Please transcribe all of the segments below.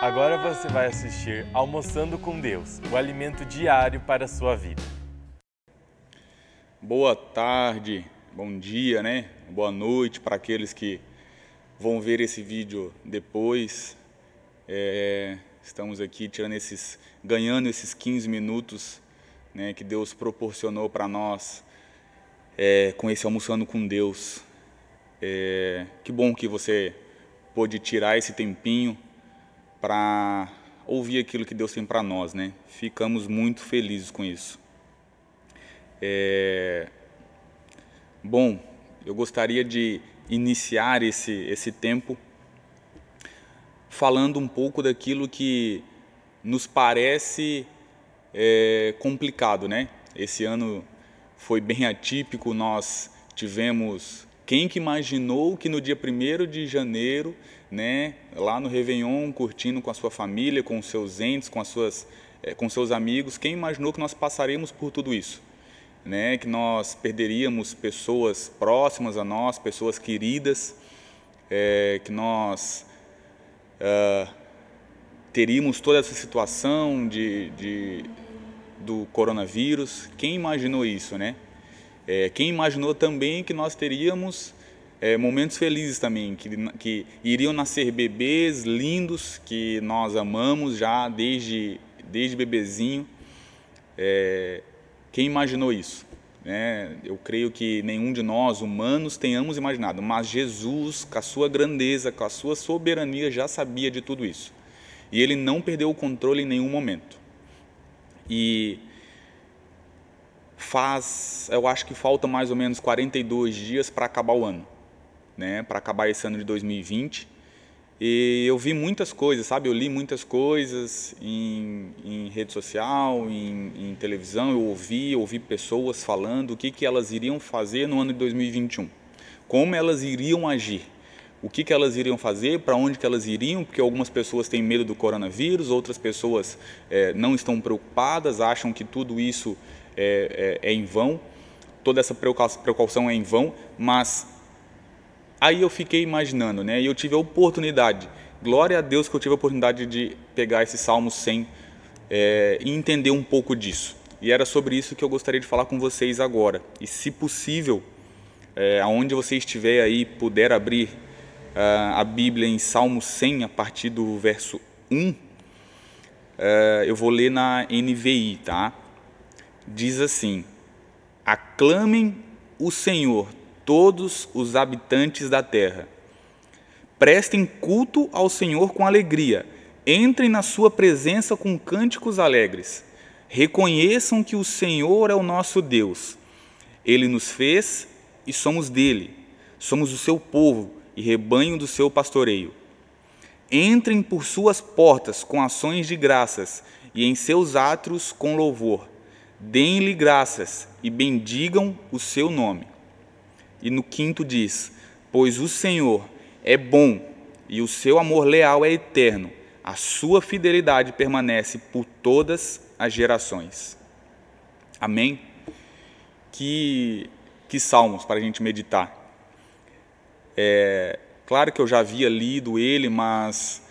Agora você vai assistir Almoçando com Deus, o alimento diário para a sua vida. Boa tarde, bom dia, né? Boa noite para aqueles que vão ver esse vídeo depois. É, estamos aqui tirando esses, ganhando esses 15 minutos, né, que Deus proporcionou para nós é, com esse almoçando com Deus. É, que bom que você pôde tirar esse tempinho para ouvir aquilo que Deus tem para nós, né? Ficamos muito felizes com isso. É... Bom, eu gostaria de iniciar esse, esse tempo falando um pouco daquilo que nos parece é, complicado, né? Esse ano foi bem atípico, nós tivemos quem que imaginou que no dia 1 de janeiro, né, lá no Réveillon, curtindo com a sua família, com os seus entes, com, as suas, é, com seus amigos, quem imaginou que nós passaríamos por tudo isso? Né, que nós perderíamos pessoas próximas a nós, pessoas queridas, é, que nós uh, teríamos toda essa situação de, de, do coronavírus. Quem imaginou isso, né? É, quem imaginou também que nós teríamos é, momentos felizes também, que, que iriam nascer bebês lindos que nós amamos já desde, desde bebezinho. É, quem imaginou isso? É, eu creio que nenhum de nós, humanos, tenhamos imaginado, mas Jesus, com a sua grandeza, com a sua soberania, já sabia de tudo isso. E ele não perdeu o controle em nenhum momento. E faz, eu acho que falta mais ou menos 42 dias para acabar o ano, né? Para acabar esse ano de 2020. E eu vi muitas coisas, sabe? Eu li muitas coisas em, em rede social, em, em, televisão. Eu ouvi, ouvi pessoas falando o que, que elas iriam fazer no ano de 2021, como elas iriam agir, o que, que elas iriam fazer, para onde que elas iriam, porque algumas pessoas têm medo do coronavírus, outras pessoas é, não estão preocupadas, acham que tudo isso é, é, é em vão, toda essa precaução é em vão, mas aí eu fiquei imaginando, né? E eu tive a oportunidade, glória a Deus que eu tive a oportunidade de pegar esse Salmo 100 é, e entender um pouco disso. E era sobre isso que eu gostaria de falar com vocês agora. E se possível, é, aonde você estiver aí, puder abrir uh, a Bíblia em Salmo 100, a partir do verso 1, uh, é, eu vou ler na NVI, tá? Diz assim: Aclamem o Senhor, todos os habitantes da terra. Prestem culto ao Senhor com alegria. Entrem na sua presença com cânticos alegres. Reconheçam que o Senhor é o nosso Deus. Ele nos fez e somos dele. Somos o seu povo e rebanho do seu pastoreio. Entrem por suas portas com ações de graças e em seus átrios com louvor deem-lhe graças e bendigam o seu nome. E no quinto diz: Pois o Senhor é bom e o seu amor leal é eterno, a sua fidelidade permanece por todas as gerações. Amém? Que, que salmos para a gente meditar. É, claro que eu já havia lido ele, mas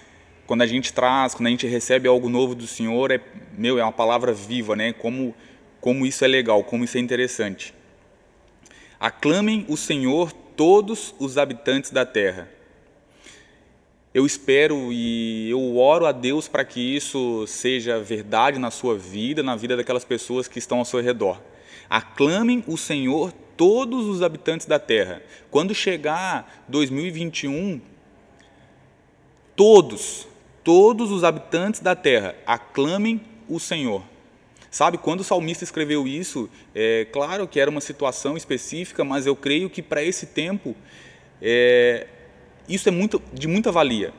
quando a gente traz, quando a gente recebe algo novo do Senhor, é, meu, é uma palavra viva, né? Como como isso é legal, como isso é interessante. Aclamem o Senhor todos os habitantes da terra. Eu espero e eu oro a Deus para que isso seja verdade na sua vida, na vida daquelas pessoas que estão ao seu redor. Aclamem o Senhor todos os habitantes da terra. Quando chegar 2021, todos, todos os habitantes da terra, aclamem o Senhor. Sabe, quando o salmista escreveu isso, é claro que era uma situação específica, mas eu creio que para esse tempo é, isso é muito, de muita valia.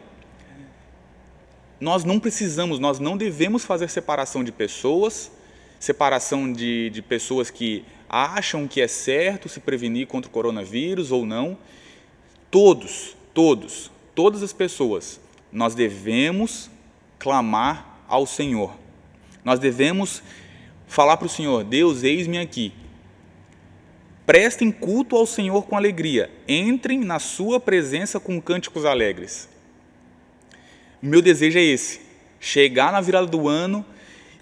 Nós não precisamos, nós não devemos fazer separação de pessoas, separação de, de pessoas que acham que é certo se prevenir contra o coronavírus ou não. Todos, todos, todas as pessoas, nós devemos clamar ao Senhor. Nós devemos falar para o Senhor: Deus, eis-me aqui. Prestem culto ao Senhor com alegria, entrem na Sua presença com cânticos alegres. Meu desejo é esse: chegar na virada do ano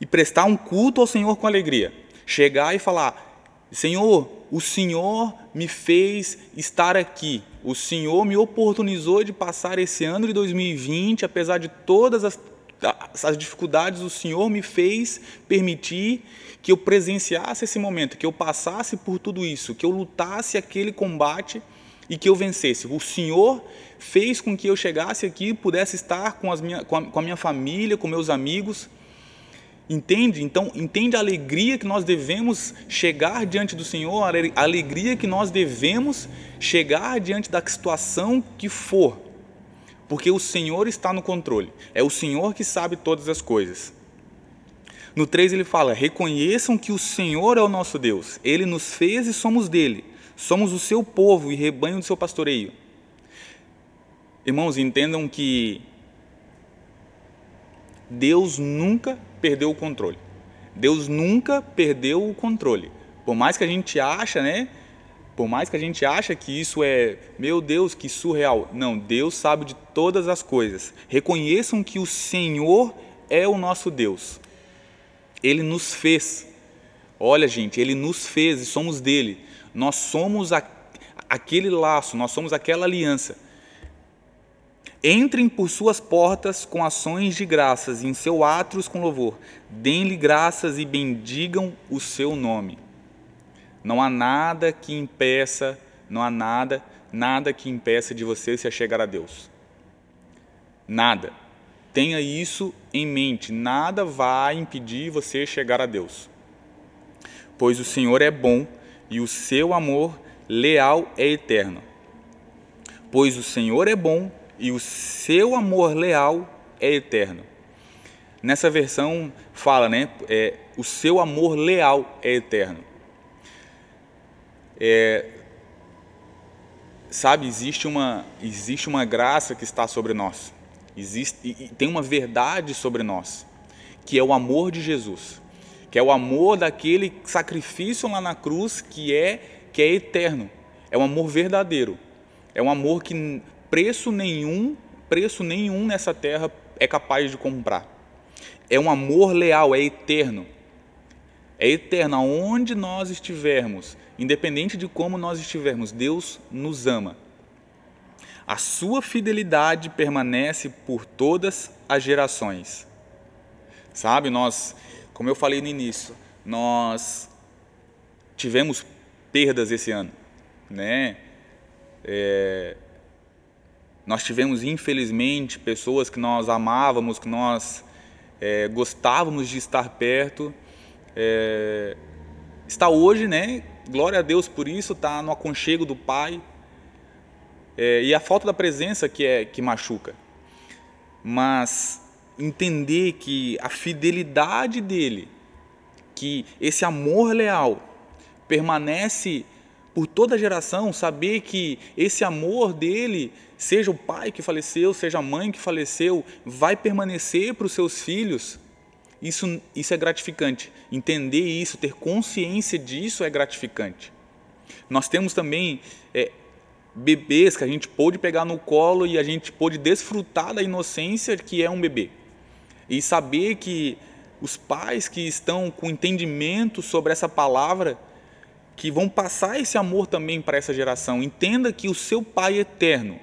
e prestar um culto ao Senhor com alegria. Chegar e falar: Senhor, o Senhor me fez estar aqui. O Senhor me oportunizou de passar esse ano de 2020, apesar de todas as, as dificuldades, o Senhor me fez permitir que eu presenciasse esse momento, que eu passasse por tudo isso, que eu lutasse aquele combate e que eu vencesse. O Senhor fez com que eu chegasse aqui, pudesse estar com, as minha, com, a, com a minha família, com meus amigos. Entende? Então, entende a alegria que nós devemos chegar diante do Senhor, a alegria que nós devemos chegar diante da situação que for. Porque o Senhor está no controle. É o Senhor que sabe todas as coisas. No 3 ele fala: Reconheçam que o Senhor é o nosso Deus. Ele nos fez e somos dele. Somos o seu povo e rebanho do seu pastoreio. Irmãos, entendam que Deus nunca perdeu o controle. Deus nunca perdeu o controle. Por mais que a gente acha, né? Por mais que a gente acha que isso é, meu Deus, que surreal. Não, Deus sabe de todas as coisas. Reconheçam que o Senhor é o nosso Deus. Ele nos fez. Olha, gente, ele nos fez e somos dele. Nós somos a, aquele laço, nós somos aquela aliança. Entrem por suas portas com ações de graças, e em seu átrios com louvor. Deem-lhe graças e bendigam o seu nome. Não há nada que impeça, não há nada, nada que impeça de você se achegar a Deus. Nada. Tenha isso em mente, nada vai impedir você chegar a Deus. Pois o Senhor é bom e o seu amor leal é eterno. Pois o Senhor é bom e o seu amor leal é eterno. Nessa versão fala, né? É, o seu amor leal é eterno. É, sabe, existe uma, existe uma graça que está sobre nós. Existe, tem uma verdade sobre nós, que é o amor de Jesus, que é o amor daquele sacrifício lá na cruz que é que é eterno. É um amor verdadeiro. É um amor que preço nenhum, preço nenhum nessa terra é capaz de comprar. É um amor leal, é eterno. É eterno, aonde nós estivermos, independente de como nós estivermos, Deus nos ama. A sua fidelidade permanece por todas as gerações. Sabe, nós, como eu falei no início, nós tivemos perdas esse ano, né? É, nós tivemos, infelizmente, pessoas que nós amávamos, que nós é, gostávamos de estar perto. É, está hoje, né? Glória a Deus por isso, está no aconchego do Pai. É, e a falta da presença que é que machuca. Mas entender que a fidelidade dele, que esse amor leal permanece por toda a geração, saber que esse amor dele seja o pai que faleceu, seja a mãe que faleceu, vai permanecer para os seus filhos, isso, isso é gratificante. Entender isso, ter consciência disso é gratificante. Nós temos também é, bebês que a gente pôde pegar no colo e a gente pôde desfrutar da inocência que é um bebê. E saber que os pais que estão com entendimento sobre essa palavra, que vão passar esse amor também para essa geração. Entenda que o seu Pai eterno,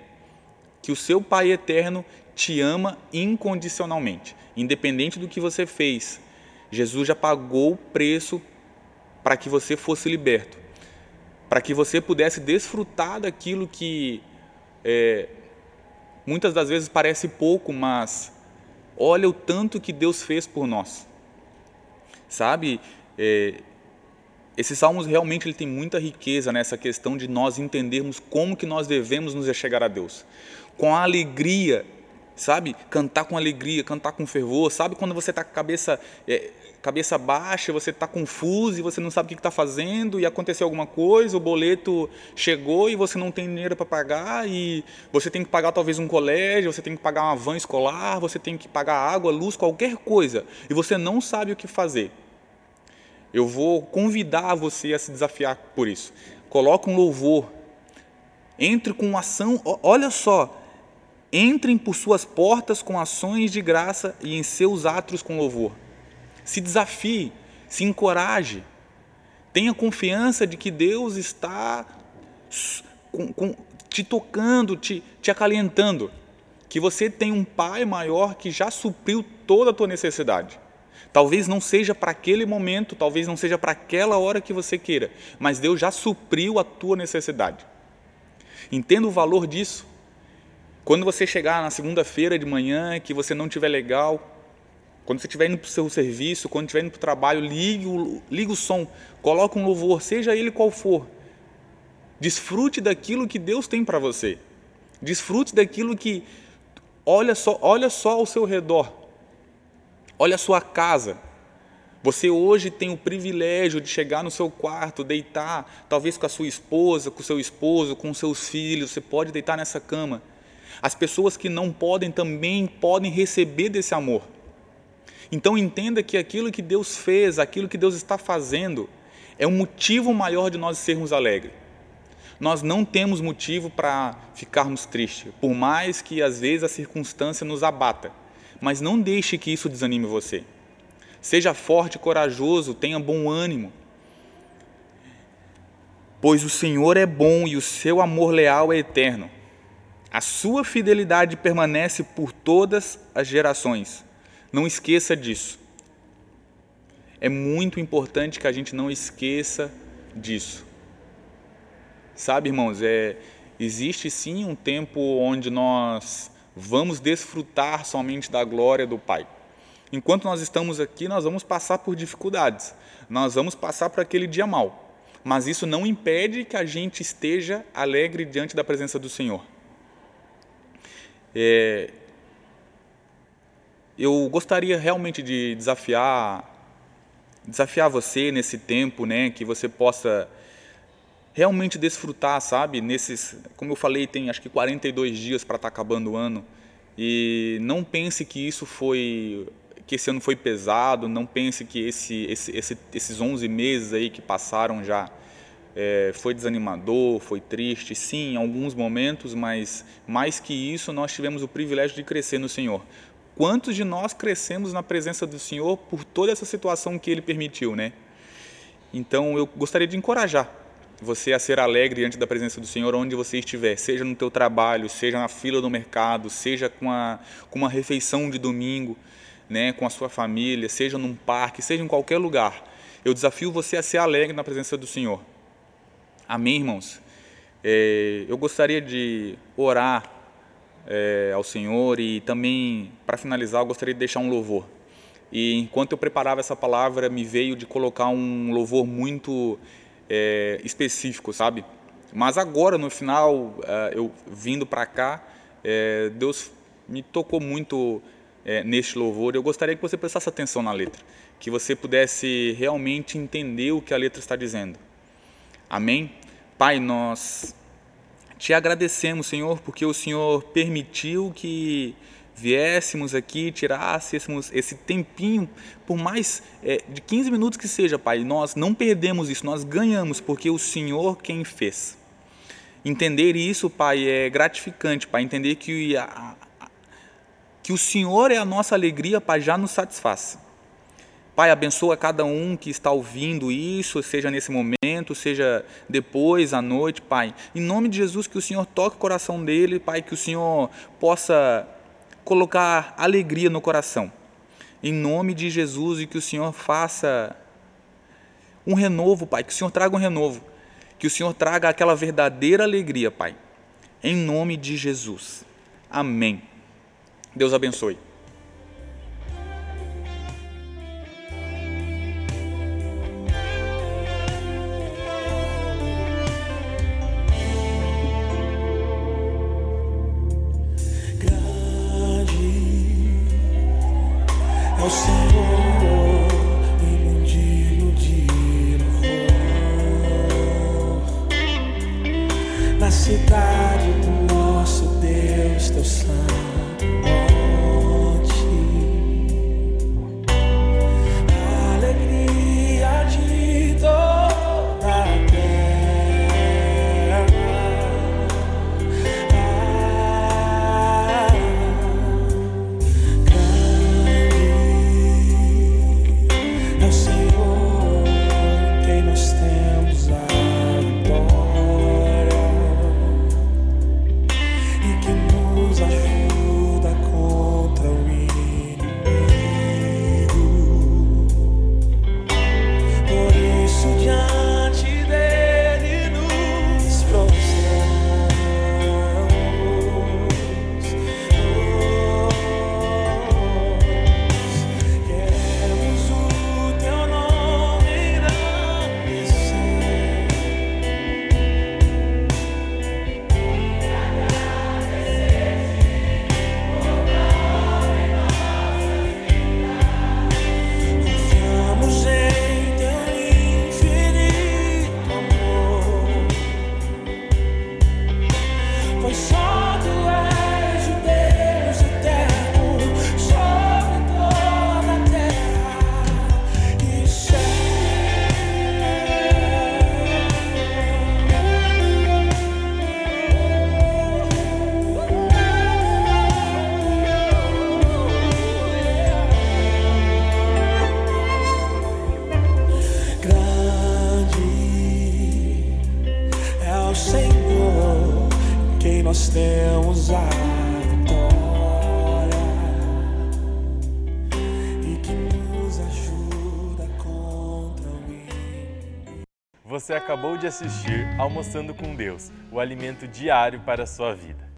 que o seu Pai eterno te ama incondicionalmente, independente do que você fez. Jesus já pagou o preço para que você fosse liberto, para que você pudesse desfrutar daquilo que é, muitas das vezes parece pouco, mas olha o tanto que Deus fez por nós. Sabe, é, esse Salmos realmente ele tem muita riqueza nessa questão de nós entendermos como que nós devemos nos chegar a Deus com alegria, sabe? Cantar com alegria, cantar com fervor, sabe? Quando você está com a cabeça, é, cabeça baixa, você está confuso e você não sabe o que está fazendo e aconteceu alguma coisa, o boleto chegou e você não tem dinheiro para pagar e você tem que pagar talvez um colégio, você tem que pagar uma van escolar, você tem que pagar água, luz, qualquer coisa e você não sabe o que fazer. Eu vou convidar você a se desafiar por isso. Coloque um louvor. Entre com ação. Olha só, Entrem por suas portas com ações de graça e em seus átrios com louvor. Se desafie, se encoraje. Tenha confiança de que Deus está com, com, te tocando, te, te acalentando. Que você tem um Pai maior que já supriu toda a tua necessidade. Talvez não seja para aquele momento, talvez não seja para aquela hora que você queira, mas Deus já supriu a tua necessidade. Entenda o valor disso. Quando você chegar na segunda-feira de manhã, que você não estiver legal, quando você estiver indo para o seu serviço, quando estiver indo para o trabalho, ligue o, ligue o som, coloque um louvor, seja ele qual for. Desfrute daquilo que Deus tem para você. Desfrute daquilo que olha só, olha só ao seu redor. Olha a sua casa. Você hoje tem o privilégio de chegar no seu quarto, deitar, talvez com a sua esposa, com o seu esposo, com os seus filhos, você pode deitar nessa cama as pessoas que não podem também podem receber desse amor. Então entenda que aquilo que Deus fez, aquilo que Deus está fazendo, é um motivo maior de nós sermos alegres. Nós não temos motivo para ficarmos tristes, por mais que às vezes a circunstância nos abata. Mas não deixe que isso desanime você. Seja forte, corajoso, tenha bom ânimo. Pois o Senhor é bom e o seu amor leal é eterno. A sua fidelidade permanece por todas as gerações. Não esqueça disso. É muito importante que a gente não esqueça disso. Sabe, irmãos, é, existe sim um tempo onde nós vamos desfrutar somente da glória do Pai. Enquanto nós estamos aqui, nós vamos passar por dificuldades, nós vamos passar por aquele dia mal, mas isso não impede que a gente esteja alegre diante da presença do Senhor. É, eu gostaria realmente de desafiar desafiar você nesse tempo, né, que você possa realmente desfrutar, sabe? Nesses, como eu falei, tem acho que 42 dias para estar tá acabando o ano. E não pense que isso foi que esse ano foi pesado, não pense que esse, esse, esse, esses 11 meses aí que passaram já é, foi desanimador, foi triste, sim, em alguns momentos, mas mais que isso, nós tivemos o privilégio de crescer no Senhor. Quantos de nós crescemos na presença do Senhor por toda essa situação que Ele permitiu, né? Então, eu gostaria de encorajar você a ser alegre diante da presença do Senhor onde você estiver, seja no teu trabalho, seja na fila do mercado, seja com, a, com uma refeição de domingo, né, com a sua família, seja num parque, seja em qualquer lugar. Eu desafio você a ser alegre na presença do Senhor. Amém, irmãos? É, eu gostaria de orar é, ao Senhor e também, para finalizar, eu gostaria de deixar um louvor. E enquanto eu preparava essa palavra, me veio de colocar um louvor muito é, específico, sabe? Mas agora, no final, é, eu vindo para cá, é, Deus me tocou muito é, neste louvor. Eu gostaria que você prestasse atenção na letra, que você pudesse realmente entender o que a letra está dizendo. Amém? Pai, nós te agradecemos, Senhor, porque o Senhor permitiu que viéssemos aqui, tirássemos esse tempinho, por mais é, de 15 minutos que seja, Pai, nós não perdemos isso, nós ganhamos, porque o Senhor quem fez. Entender isso, Pai, é gratificante, Pai, entender que, a, que o Senhor é a nossa alegria, Pai, já nos satisfaz. Pai, abençoa cada um que está ouvindo isso, seja nesse momento, seja depois, à noite, Pai. Em nome de Jesus, que o Senhor toque o coração dele, Pai, que o Senhor possa colocar alegria no coração. Em nome de Jesus, e que o Senhor faça um renovo, Pai, que o Senhor traga um renovo, que o Senhor traga aquela verdadeira alegria, Pai. Em nome de Jesus. Amém. Deus abençoe. cidade. Acabou de assistir Almoçando com Deus, o alimento diário para a sua vida.